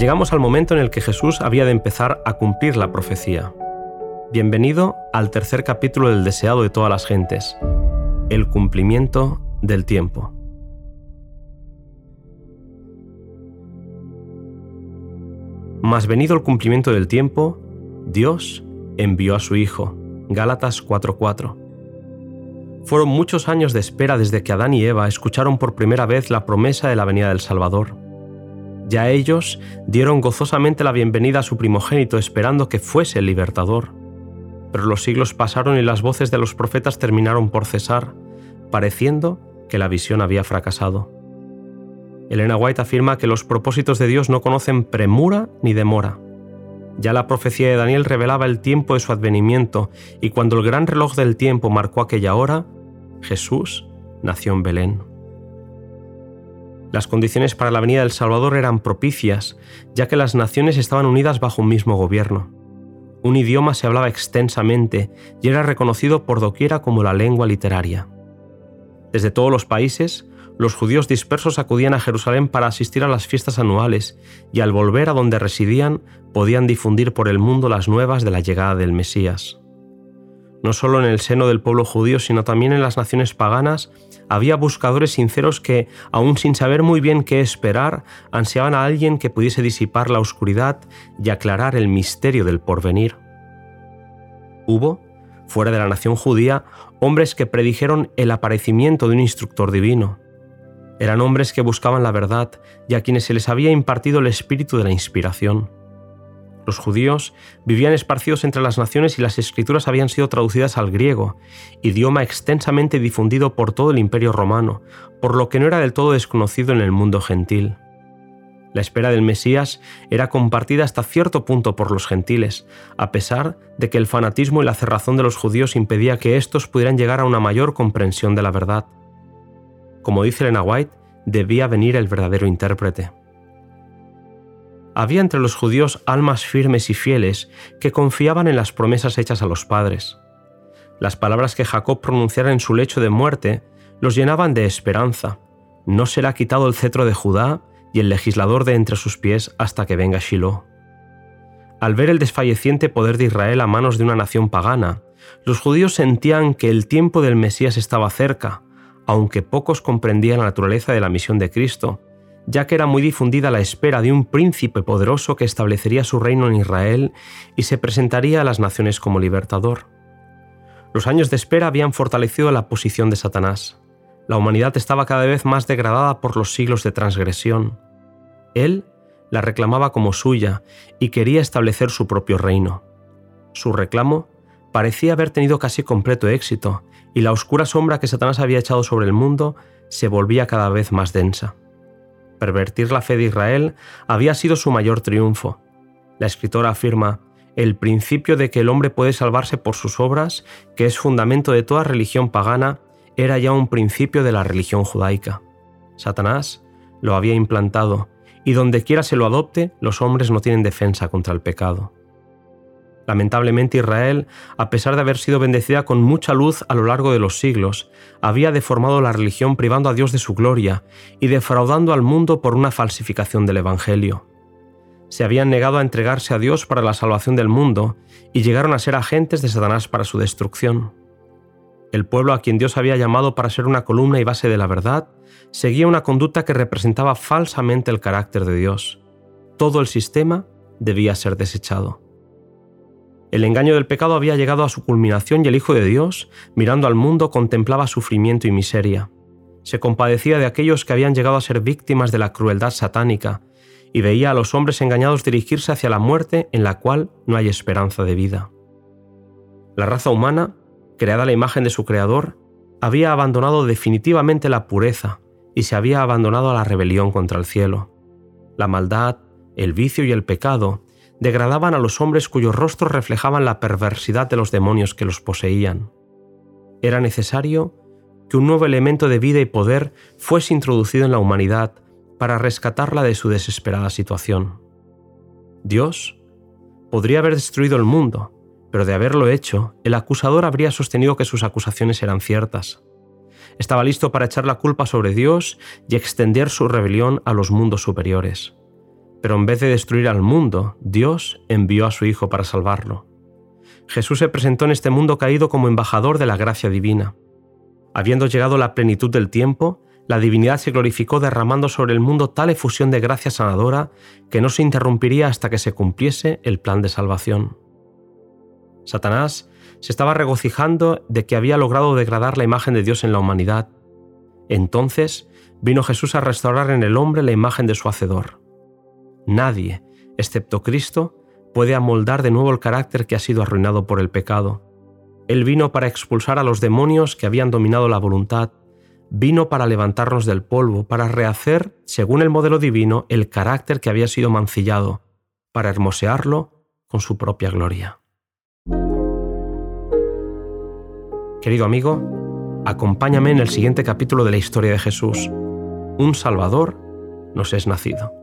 llegamos al momento en el que Jesús había de empezar a cumplir la profecía. Bienvenido al tercer capítulo del deseado de todas las gentes, el cumplimiento del tiempo. Mas venido el cumplimiento del tiempo, Dios envió a su Hijo. Gálatas 4:4. Fueron muchos años de espera desde que Adán y Eva escucharon por primera vez la promesa de la venida del Salvador. Ya ellos dieron gozosamente la bienvenida a su primogénito esperando que fuese el libertador. Pero los siglos pasaron y las voces de los profetas terminaron por cesar, pareciendo que la visión había fracasado. Elena White afirma que los propósitos de Dios no conocen premura ni demora. Ya la profecía de Daniel revelaba el tiempo de su advenimiento y cuando el gran reloj del tiempo marcó aquella hora, Jesús nació en Belén. Las condiciones para la venida del Salvador eran propicias, ya que las naciones estaban unidas bajo un mismo gobierno. Un idioma se hablaba extensamente y era reconocido por doquiera como la lengua literaria. Desde todos los países, los judíos dispersos acudían a Jerusalén para asistir a las fiestas anuales y al volver a donde residían podían difundir por el mundo las nuevas de la llegada del Mesías. No solo en el seno del pueblo judío, sino también en las naciones paganas, había buscadores sinceros que, aun sin saber muy bien qué esperar, ansiaban a alguien que pudiese disipar la oscuridad y aclarar el misterio del porvenir. Hubo, fuera de la nación judía, hombres que predijeron el aparecimiento de un instructor divino. Eran hombres que buscaban la verdad y a quienes se les había impartido el espíritu de la inspiración. Los judíos vivían esparcidos entre las naciones y las escrituras habían sido traducidas al griego, idioma extensamente difundido por todo el imperio romano, por lo que no era del todo desconocido en el mundo gentil. La espera del Mesías era compartida hasta cierto punto por los gentiles, a pesar de que el fanatismo y la cerrazón de los judíos impedía que éstos pudieran llegar a una mayor comprensión de la verdad. Como dice Elena White, debía venir el verdadero intérprete. Había entre los judíos almas firmes y fieles que confiaban en las promesas hechas a los padres. Las palabras que Jacob pronunciara en su lecho de muerte los llenaban de esperanza. No será quitado el cetro de Judá y el legislador de entre sus pies hasta que venga Shiloh. Al ver el desfalleciente poder de Israel a manos de una nación pagana, los judíos sentían que el tiempo del Mesías estaba cerca, aunque pocos comprendían la naturaleza de la misión de Cristo ya que era muy difundida la espera de un príncipe poderoso que establecería su reino en Israel y se presentaría a las naciones como libertador. Los años de espera habían fortalecido la posición de Satanás. La humanidad estaba cada vez más degradada por los siglos de transgresión. Él la reclamaba como suya y quería establecer su propio reino. Su reclamo parecía haber tenido casi completo éxito, y la oscura sombra que Satanás había echado sobre el mundo se volvía cada vez más densa pervertir la fe de Israel había sido su mayor triunfo. La escritora afirma, el principio de que el hombre puede salvarse por sus obras, que es fundamento de toda religión pagana, era ya un principio de la religión judaica. Satanás lo había implantado, y donde quiera se lo adopte, los hombres no tienen defensa contra el pecado. Lamentablemente Israel, a pesar de haber sido bendecida con mucha luz a lo largo de los siglos, había deformado la religión privando a Dios de su gloria y defraudando al mundo por una falsificación del Evangelio. Se habían negado a entregarse a Dios para la salvación del mundo y llegaron a ser agentes de Satanás para su destrucción. El pueblo a quien Dios había llamado para ser una columna y base de la verdad, seguía una conducta que representaba falsamente el carácter de Dios. Todo el sistema debía ser desechado. El engaño del pecado había llegado a su culminación y el Hijo de Dios, mirando al mundo, contemplaba sufrimiento y miseria. Se compadecía de aquellos que habían llegado a ser víctimas de la crueldad satánica y veía a los hombres engañados dirigirse hacia la muerte en la cual no hay esperanza de vida. La raza humana, creada a la imagen de su Creador, había abandonado definitivamente la pureza y se había abandonado a la rebelión contra el cielo. La maldad, el vicio y el pecado degradaban a los hombres cuyos rostros reflejaban la perversidad de los demonios que los poseían. Era necesario que un nuevo elemento de vida y poder fuese introducido en la humanidad para rescatarla de su desesperada situación. Dios podría haber destruido el mundo, pero de haberlo hecho, el acusador habría sostenido que sus acusaciones eran ciertas. Estaba listo para echar la culpa sobre Dios y extender su rebelión a los mundos superiores. Pero en vez de destruir al mundo, Dios envió a su Hijo para salvarlo. Jesús se presentó en este mundo caído como embajador de la gracia divina. Habiendo llegado la plenitud del tiempo, la divinidad se glorificó derramando sobre el mundo tal efusión de gracia sanadora que no se interrumpiría hasta que se cumpliese el plan de salvación. Satanás se estaba regocijando de que había logrado degradar la imagen de Dios en la humanidad. Entonces vino Jesús a restaurar en el hombre la imagen de su Hacedor. Nadie, excepto Cristo, puede amoldar de nuevo el carácter que ha sido arruinado por el pecado. Él vino para expulsar a los demonios que habían dominado la voluntad, vino para levantarnos del polvo, para rehacer, según el modelo divino, el carácter que había sido mancillado, para hermosearlo con su propia gloria. Querido amigo, acompáñame en el siguiente capítulo de la historia de Jesús. Un Salvador nos es nacido.